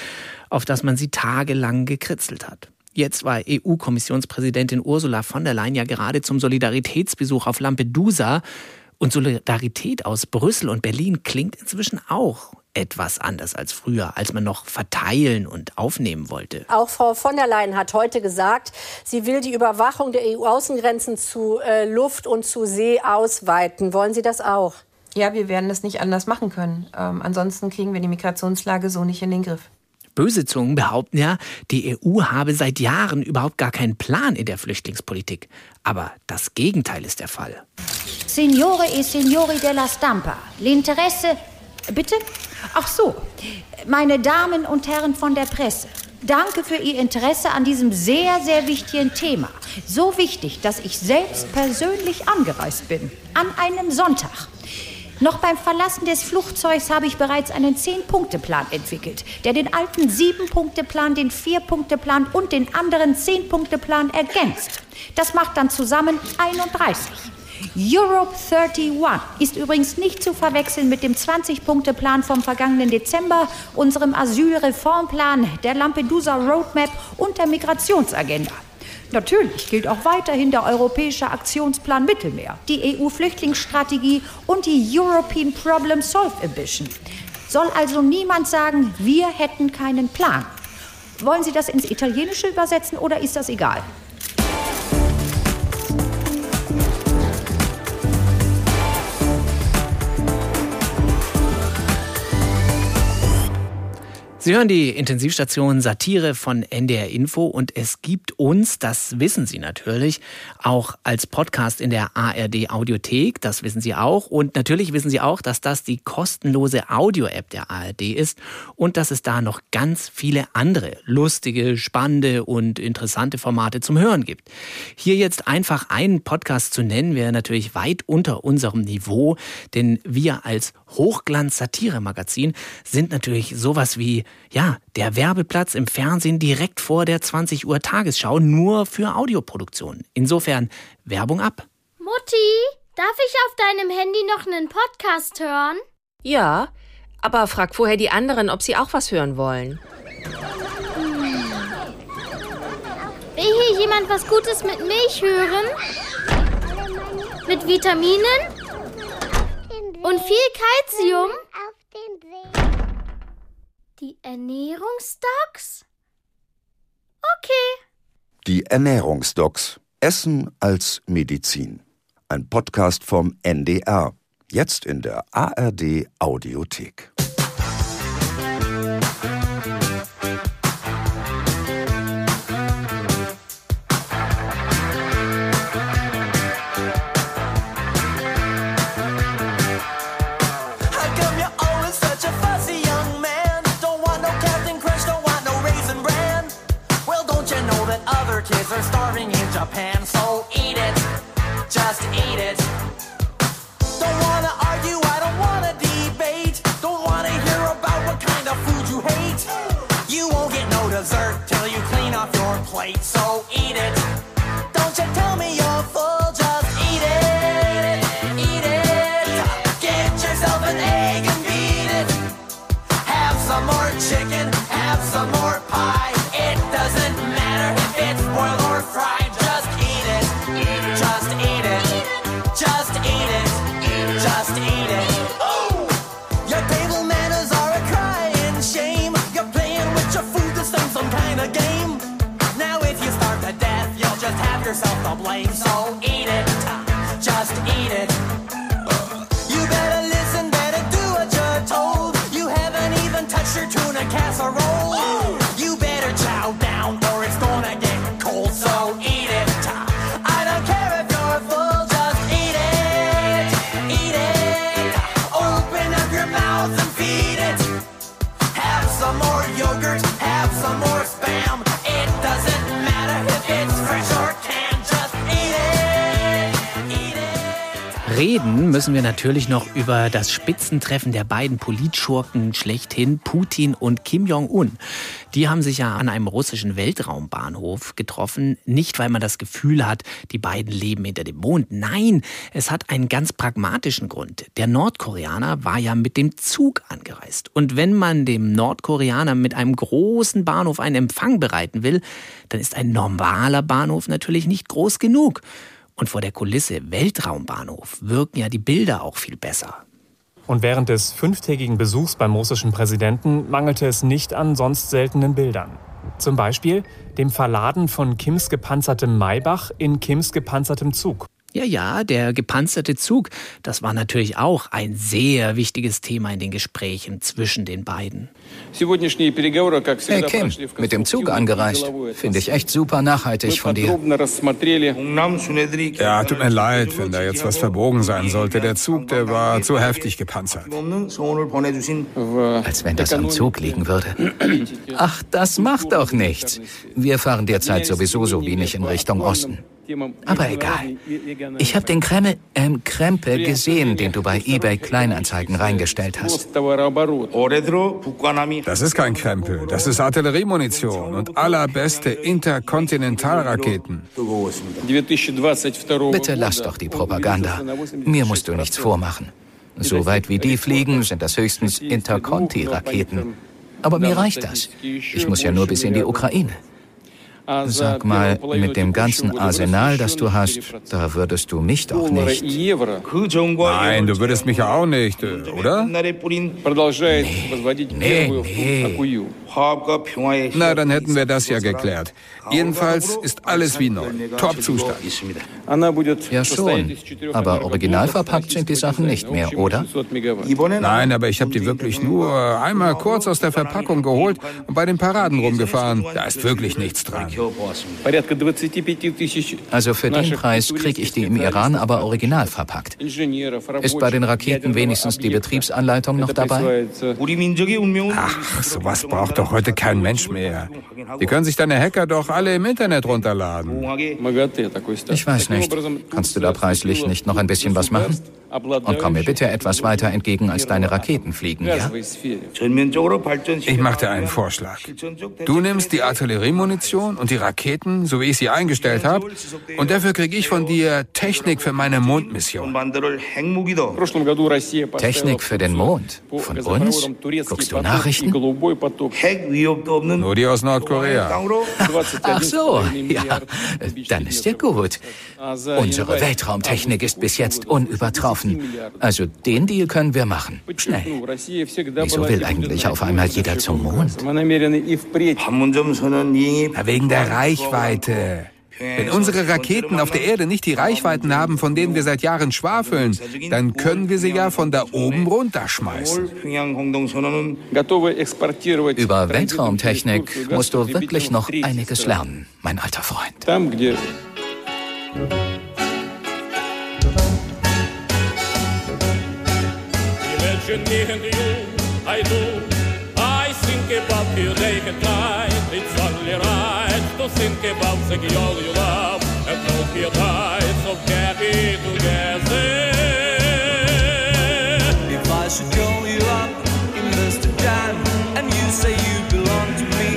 auf das man sie tagelang gekritzelt hat. Jetzt war EU-Kommissionspräsidentin Ursula von der Leyen ja gerade zum Solidaritätsbesuch auf Lampedusa. Und Solidarität aus Brüssel und Berlin klingt inzwischen auch etwas anders als früher, als man noch verteilen und aufnehmen wollte. Auch Frau von der Leyen hat heute gesagt, sie will die Überwachung der EU-Außengrenzen zu äh, Luft und zu See ausweiten. Wollen Sie das auch? Ja, wir werden das nicht anders machen können. Ähm, ansonsten kriegen wir die Migrationslage so nicht in den Griff. Böse Zungen behaupten ja, die EU habe seit Jahren überhaupt gar keinen Plan in der Flüchtlingspolitik. Aber das Gegenteil ist der Fall. Signore e Signori della Stampa, l'interesse. Bitte? Ach so, meine Damen und Herren von der Presse. Danke für Ihr Interesse an diesem sehr, sehr wichtigen Thema. So wichtig, dass ich selbst persönlich angereist bin. An einem Sonntag. Noch beim Verlassen des Flugzeugs habe ich bereits einen Zehn-Punkte-Plan entwickelt, der den alten Sieben-Punkte-Plan, den Vier-Punkte-Plan und den anderen Zehn-Punkte-Plan ergänzt. Das macht dann zusammen 31. Europe 31 ist übrigens nicht zu verwechseln mit dem 20-Punkte-Plan vom vergangenen Dezember, unserem Asylreformplan, der Lampedusa Roadmap und der Migrationsagenda. Natürlich gilt auch weiterhin der Europäische Aktionsplan Mittelmeer, die EU-Flüchtlingsstrategie und die European Problem Solve Ambition. Soll also niemand sagen, wir hätten keinen Plan. Wollen Sie das ins Italienische übersetzen oder ist das egal? Sie hören die Intensivstation Satire von NDR Info und es gibt uns, das wissen Sie natürlich, auch als Podcast in der ARD Audiothek, das wissen Sie auch. Und natürlich wissen Sie auch, dass das die kostenlose Audio-App der ARD ist und dass es da noch ganz viele andere lustige, spannende und interessante Formate zum Hören gibt. Hier jetzt einfach einen Podcast zu nennen, wäre natürlich weit unter unserem Niveau, denn wir als Hochglanz-Satire-Magazin sind natürlich sowas wie ja, der Werbeplatz im Fernsehen direkt vor der 20 Uhr Tagesschau nur für Audioproduktion. Insofern Werbung ab. Mutti, darf ich auf deinem Handy noch einen Podcast hören? Ja, aber frag vorher die anderen, ob sie auch was hören wollen. Will hier jemand was Gutes mit Milch hören? Mit Vitaminen? Und viel Kalzium? Die Ernährungsdocs? Okay. Die Ernährungsdocs. Essen als Medizin. Ein Podcast vom NDR. Jetzt in der ARD Audiothek. Just eat it. Don't wanna argue, I don't wanna debate. Don't wanna hear about what kind of food you hate. You won't get no dessert till you clean off your plate. So eat müssen wir natürlich noch über das Spitzentreffen der beiden Politschurken schlechthin, Putin und Kim Jong-un. Die haben sich ja an einem russischen Weltraumbahnhof getroffen. Nicht, weil man das Gefühl hat, die beiden leben hinter dem Mond. Nein, es hat einen ganz pragmatischen Grund. Der Nordkoreaner war ja mit dem Zug angereist. Und wenn man dem Nordkoreaner mit einem großen Bahnhof einen Empfang bereiten will, dann ist ein normaler Bahnhof natürlich nicht groß genug. Und vor der Kulisse Weltraumbahnhof wirken ja die Bilder auch viel besser. Und während des fünftägigen Besuchs beim russischen Präsidenten mangelte es nicht an sonst seltenen Bildern. Zum Beispiel dem Verladen von Kims gepanzertem Maybach in Kims gepanzertem Zug. Ja, ja, der gepanzerte Zug, das war natürlich auch ein sehr wichtiges Thema in den Gesprächen zwischen den beiden. Hey Kim, mit dem Zug angereist. Finde ich echt super nachhaltig von dir. Ja, tut mir leid, wenn da jetzt was verbogen sein sollte. Der Zug, der war zu heftig gepanzert. Als wenn das am Zug liegen würde. Ach, das macht doch nichts. Wir fahren derzeit sowieso so wenig in Richtung Osten. Aber egal. Ich habe den Kreml, ähm, Krempel gesehen, den du bei eBay Kleinanzeigen reingestellt hast. Das ist kein Krempel, das ist Artilleriemunition und allerbeste Interkontinentalraketen. Bitte lass doch die Propaganda. Mir musst du nichts vormachen. So weit wie die fliegen, sind das höchstens Interconti-Raketen. Aber mir reicht das. Ich muss ja nur bis in die Ukraine. Sag mal, mit dem ganzen Arsenal, das du hast, da würdest du mich doch nicht. Nein, du würdest mich ja auch nicht, äh, oder? Nee, nee. Na, dann hätten wir das ja geklärt. Jedenfalls ist alles wie neu. Top-Zustand. Ja schon, aber original verpackt sind die Sachen nicht mehr, oder? Nein, aber ich habe die wirklich nur einmal kurz aus der Verpackung geholt und bei den Paraden rumgefahren. Da ist wirklich nichts dran. Also für den Preis kriege ich die im Iran aber original verpackt. Ist bei den Raketen wenigstens die Betriebsanleitung noch dabei? Ach, sowas braucht doch heute kein Mensch mehr. Die können sich deine Hacker doch alle im Internet runterladen. Ich weiß nicht. Kannst du da preislich nicht noch ein bisschen was machen? Und komm mir bitte etwas weiter entgegen, als deine Raketen fliegen, ja? Ich mache dir einen Vorschlag. Du nimmst die Artilleriemunition und die Raketen, so wie ich sie eingestellt habe, und dafür kriege ich von dir Technik für meine Mondmission. Technik für den Mond? Von uns? Guckst du Nachrichten? Nur die aus Nordkorea. Ach so, ja, dann ist ja gut. Unsere Weltraumtechnik ist bis jetzt unübertroffen. Also den Deal können wir machen. Schnell. Wieso will eigentlich auf einmal jeder zum Mond? Wegen der Reichweite. Wenn unsere Raketen auf der Erde nicht die Reichweiten haben, von denen wir seit Jahren schwafeln, dann können wir sie ja von da oben runterschmeißen. Über Weltraumtechnik musst du wirklich noch einiges lernen, mein alter Freund. You, I do. I think about you day and night. It's only right to think about the girl you love and times so happy together. If I should call you up, invest a dime, and you say you belong to me,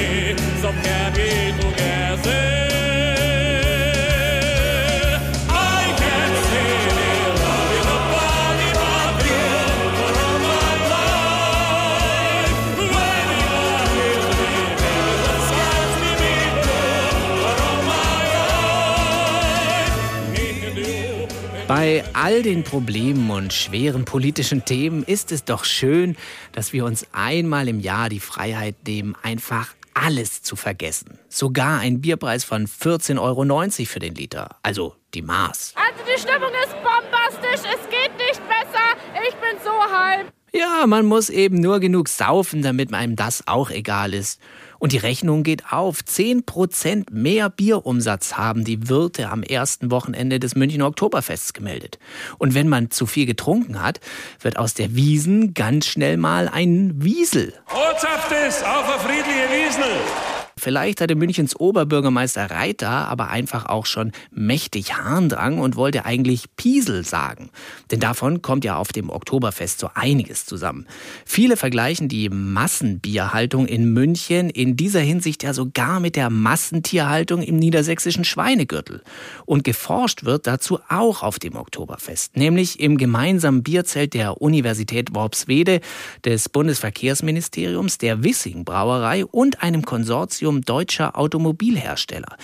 me, so happy together. All den Problemen und schweren politischen Themen ist es doch schön, dass wir uns einmal im Jahr die Freiheit nehmen, einfach alles zu vergessen. Sogar ein Bierpreis von 14,90 Euro für den Liter. Also die Maß. Also die Stimmung ist bombastisch, es geht nicht besser. Ich bin so hype. Ja, man muss eben nur genug saufen, damit einem das auch egal ist. Und die Rechnung geht auf. 10% mehr Bierumsatz haben die Wirte am ersten Wochenende des Münchner Oktoberfests gemeldet. Und wenn man zu viel getrunken hat, wird aus der Wiesen ganz schnell mal ein Wiesel. Ortschaft ist auf eine friedliche Wiesel. Vielleicht hatte Münchens Oberbürgermeister Reiter aber einfach auch schon mächtig Harndrang und wollte eigentlich Piesel sagen. Denn davon kommt ja auf dem Oktoberfest so einiges zusammen. Viele vergleichen die Massenbierhaltung in München in dieser Hinsicht ja sogar mit der Massentierhaltung im niedersächsischen Schweinegürtel. Und geforscht wird dazu auch auf dem Oktoberfest, nämlich im gemeinsamen Bierzelt der Universität Worpswede, des Bundesverkehrsministeriums, der Wissing Brauerei und einem Konsortium deutscher Automobilhersteller.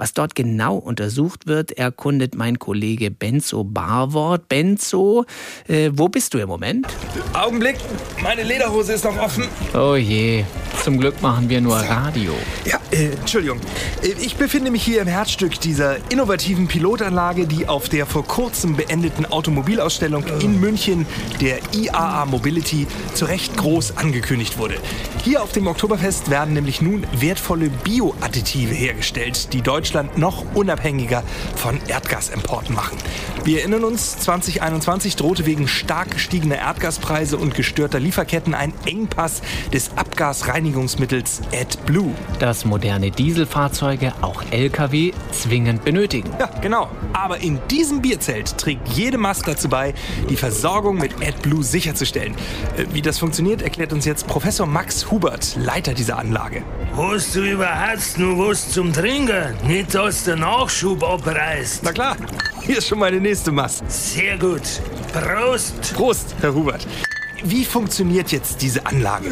Was dort genau untersucht wird, erkundet mein Kollege Benzo Barwort. Benzo, äh, wo bist du im Moment? Augenblick, meine Lederhose ist noch offen. Oh je, zum Glück machen wir nur Radio. Ja, äh, Entschuldigung. Äh, Ich befinde mich hier im Herzstück dieser innovativen Pilotanlage, die auf der vor kurzem beendeten Automobilausstellung in München, der IAA Mobility, zu Recht groß angekündigt wurde. Hier auf dem Oktoberfest werden nämlich nun wertvolle Bioadditive hergestellt, die Deutschland noch unabhängiger von Erdgasimporten machen. Wir erinnern uns, 2021 drohte wegen stark gestiegener Erdgaspreise und gestörter Lieferketten ein Engpass des Abgasreinigungsmittels AdBlue. Das moderne Dieselfahrzeuge, auch Lkw, zwingend benötigen. Ja, genau. Aber in diesem Bierzelt trägt jede Maß dazu bei, die Versorgung mit AdBlue sicherzustellen. Äh, Wie das funktioniert, erklärt uns jetzt Professor Max Hubert, Leiter dieser Anlage. Hast du überhaupt nur was zum Trinken? Nicht, dass der Nachschub abreißt. Na klar, hier ist schon meine nächste Maß. Sehr gut. Prost. Prost, Herr Hubert. Wie funktioniert jetzt diese Anlage?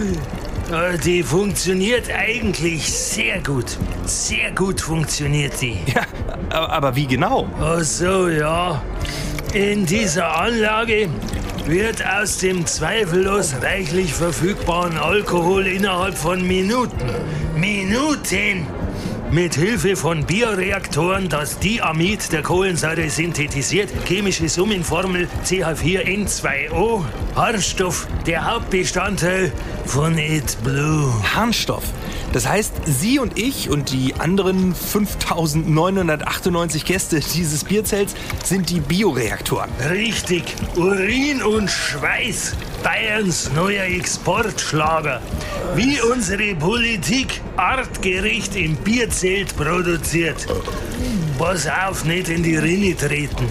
Äh, Die funktioniert eigentlich sehr gut. Sehr gut funktioniert die. Ja, aber, aber wie genau? Ach so, ja. In dieser Anlage wird aus dem zweifellos reichlich verfügbaren Alkohol innerhalb von Minuten, Minuten, mit Hilfe von Bioreaktoren das Diamid der Kohlensäure synthetisiert, chemische Summenformel CH4N2O, Harnstoff, der Hauptbestandteil von AdBlue. Harnstoff. Das heißt, Sie und ich und die anderen 5998 Gäste dieses Bierzelts sind die Bioreaktoren. Richtig, Urin und Schweiß, Bayerns neuer Exportschlager. Wie unsere Politik artgerecht im Bierzelt produziert. Pass auf, nicht in die Rinne treten.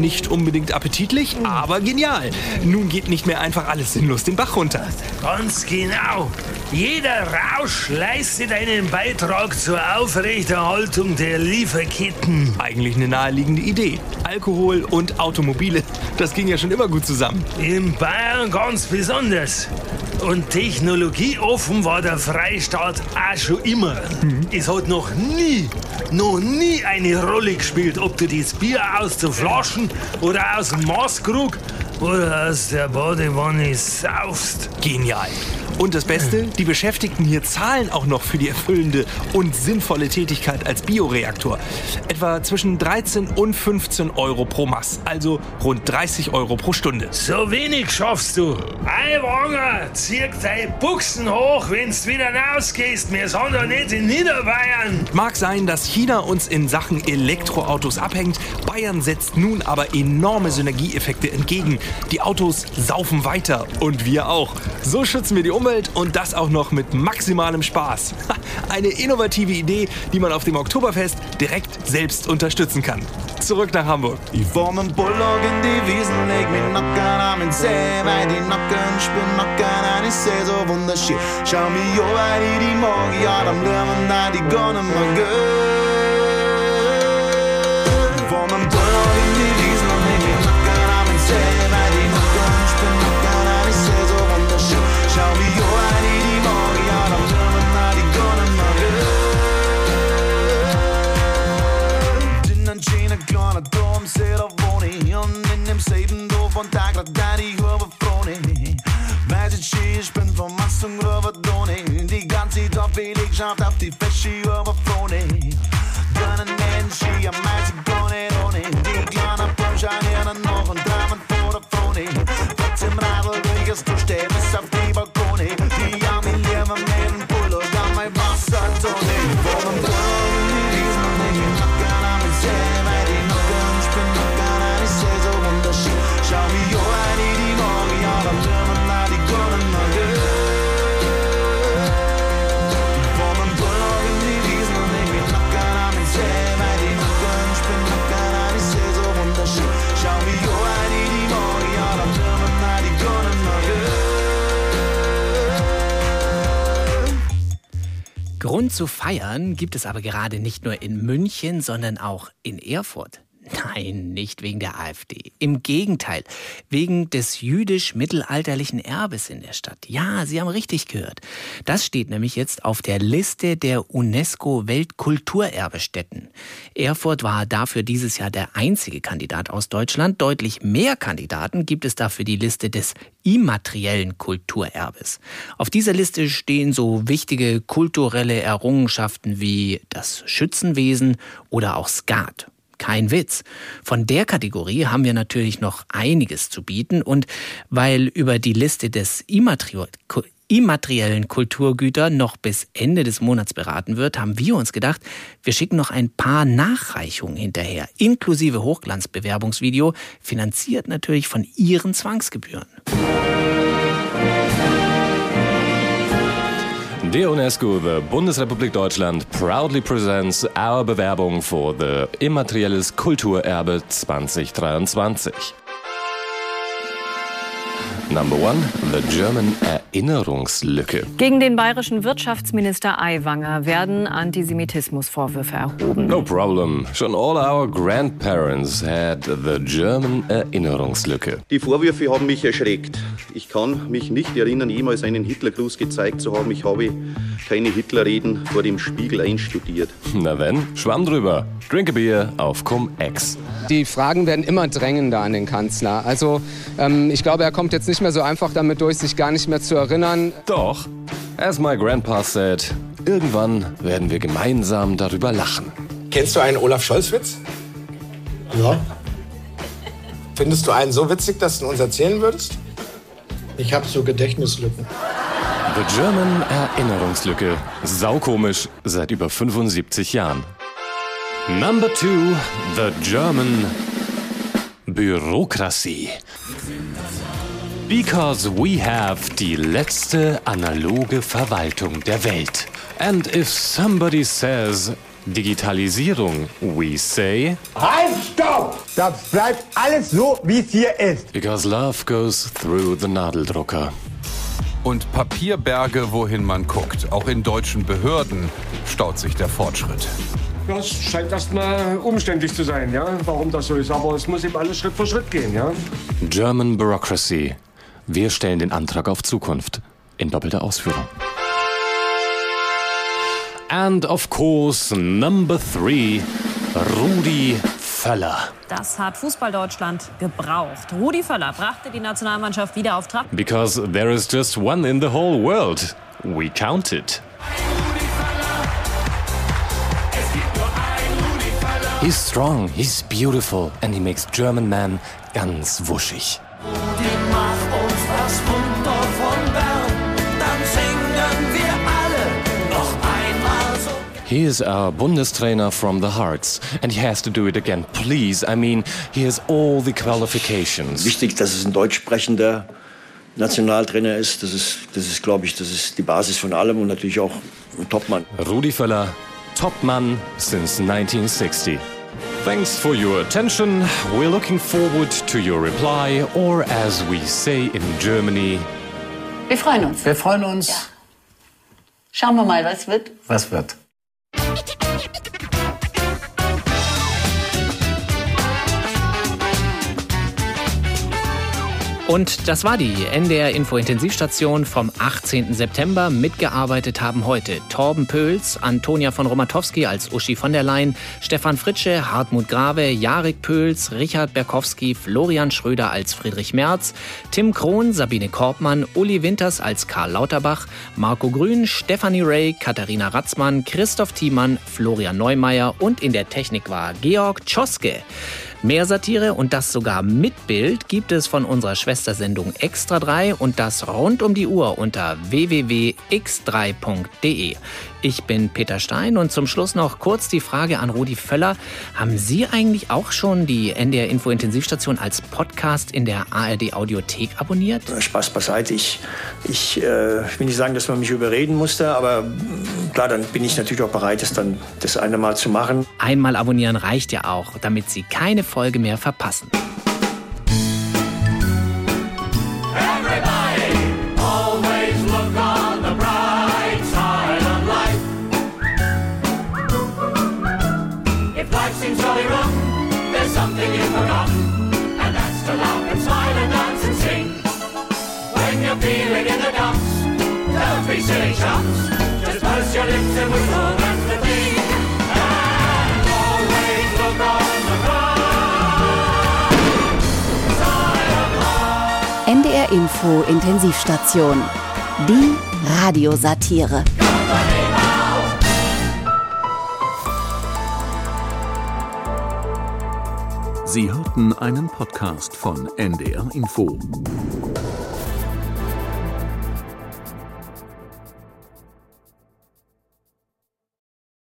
Nicht unbedingt appetitlich, aber genial. Nun geht nicht mehr einfach alles sinnlos den Bach runter. Ganz genau. Jeder Rausch leistet einen Beitrag zur Aufrechterhaltung der Lieferketten. Eigentlich eine naheliegende Idee. Alkohol und Automobile, das ging ja schon immer gut zusammen. In Bayern ganz besonders. Und technologieoffen war der Freistaat auch schon immer. Es hat noch nie, noch nie eine Rolle gespielt, ob du das Bier aus der Flaschen oder aus dem Maßkrug oder aus der Badewanne saufst. Genial. Und das Beste, die Beschäftigten hier zahlen auch noch für die erfüllende und sinnvolle Tätigkeit als Bioreaktor. Etwa zwischen 13 und 15 Euro pro Mass, also rund 30 Euro pro Stunde. So wenig schaffst du. Eiwanger, zieh deine Buchsen hoch, wenn's wieder rausgehst. Wir sind doch nicht in Niederbayern. Mag sein, dass China uns in Sachen Elektroautos abhängt. Bayern setzt nun aber enorme Synergieeffekte entgegen. Die Autos saufen weiter und wir auch. So schützen wir die Umwelt und das auch noch mit maximalem Spaß. Eine innovative Idee, die man auf dem Oktoberfest direkt selbst unterstützen kann. zurück nach Hamburg. Ich dem Bulldog in die Wiesen, leg mich nackern am in See, weil die Nacken spüren nackern an, ich seh so wunderschön. Schau mich an, weil ich die mag, ja, dann bleiben da die gar nicht mehr kleinen Dorf, seh da wohne ich, und in dem selben Dorf von Tag da die Frone. Weiß ich schön, ich bin vom Mast und Gröber Donne, die ganze Dorfbelegschaft auf die Fäsche über Frone. Gönnen Menschen, am meisten gar Grund zu feiern gibt es aber gerade nicht nur in München, sondern auch in Erfurt. Nein, nicht wegen der AfD. Im Gegenteil, wegen des jüdisch-mittelalterlichen Erbes in der Stadt. Ja, Sie haben richtig gehört. Das steht nämlich jetzt auf der Liste der UNESCO-Weltkulturerbestätten. Erfurt war dafür dieses Jahr der einzige Kandidat aus Deutschland. Deutlich mehr Kandidaten gibt es dafür die Liste des immateriellen Kulturerbes. Auf dieser Liste stehen so wichtige kulturelle Errungenschaften wie das Schützenwesen oder auch Skat. Kein Witz. Von der Kategorie haben wir natürlich noch einiges zu bieten und weil über die Liste des immateri immateriellen Kulturgüter noch bis Ende des Monats beraten wird, haben wir uns gedacht, wir schicken noch ein paar Nachreichungen hinterher, inklusive Hochglanzbewerbungsvideo, finanziert natürlich von Ihren Zwangsgebühren. Der UNESCO, the Bundesrepublik Deutschland, proudly presents our Bewerbung for the Immaterielles Kulturerbe 2023. Number one, the German Erinnerungslücke. Gegen den bayerischen Wirtschaftsminister Aiwanger werden Antisemitismusvorwürfe erhoben. No problem. Schon all our grandparents had the German Erinnerungslücke. Die Vorwürfe haben mich erschreckt. Ich kann mich nicht erinnern, jemals einen Hitlergruß gezeigt zu haben. Ich habe keine Hitlerreden vor dem Spiegel einstudiert. Na wenn, schwamm drüber. Drink a beer auf Cum-Ex. Die Fragen werden immer drängender an den Kanzler. Also ähm, ich glaube, er kommt jetzt nicht mehr so einfach damit durch, sich gar nicht mehr zu erinnern. Doch, as my grandpa said, irgendwann werden wir gemeinsam darüber lachen. Kennst du einen Olaf Scholz-Witz? Ja, Findest du einen so witzig, dass du uns erzählen würdest? ich habe so Gedächtnislücken. The German Erinnerungslücke. Saukomisch seit über 75 Jahren. Number two, the German Bürokratie. Because we have die letzte analoge Verwaltung der Welt. And if somebody says Digitalisierung, we say Halt, stopp! Das bleibt alles so, wie es hier ist. Because love goes through the Nadeldrucker. Und Papierberge, wohin man guckt. Auch in deutschen Behörden staut sich der Fortschritt. Das scheint erstmal umständlich zu sein, ja, warum das so ist. Aber es muss eben alles Schritt für Schritt gehen, ja. German Bureaucracy. Wir stellen den Antrag auf Zukunft. In doppelter Ausführung. And of course, number three, Rudi Völler. Das hat Fußball-Deutschland gebraucht. Rudi Völler brachte die Nationalmannschaft wieder auf Trab. Because there is just one in the whole world. We count it. He's strong, he's beautiful, and he makes German men ganz wuschig. He is our Bundestrainer from the hearts, and he has to do it again. Please, I mean, he has all the qualifications. Wichtig, dass es ein deutsch sprechender Nationaltrainer ist. Das ist, das ist glaube ich, das ist die Basis von allem und natürlich auch ein Topmann. Rudi Völler, Topmann since 1960. Thanks for your attention. We're looking forward to your reply, or as we say in Germany, Wir freuen uns. Wir freuen uns. Schauen wir mal, was wird. Was wird? Ha a ha! Und das war die NDR Info Intensivstation vom 18. September. Mitgearbeitet haben heute Torben Pöls, Antonia von Romatowski als Uschi von der Leyen, Stefan Fritsche, Hartmut Grave, Jarek Pöls, Richard Berkowski, Florian Schröder als Friedrich Merz, Tim Krohn, Sabine Korbmann, Uli Winters als Karl Lauterbach, Marco Grün, Stefanie Ray, Katharina Ratzmann, Christoph Thiemann, Florian Neumeier und in der Technik war Georg Tschoske. Mehr Satire und das sogar mit Bild gibt es von unserer Schwestersendung Extra 3 und das rund um die Uhr unter www.x3.de. Ich bin Peter Stein und zum Schluss noch kurz die Frage an Rudi Völler. Haben Sie eigentlich auch schon die NDR Info Intensivstation als Podcast in der ARD Audiothek abonniert? Spaß beiseite. Ich, ich äh, will nicht sagen, dass man mich überreden musste, aber klar, dann bin ich natürlich auch bereit, das dann das eine Mal zu machen. Einmal abonnieren reicht ja auch, damit Sie keine Folge mehr verpassen. Chumps. Just purse your lips and whistle, that's the thing. And always look on the life. NDR Info Intensivstation. Die Radiosatire. Sie hörten einen Podcast von NDR Info.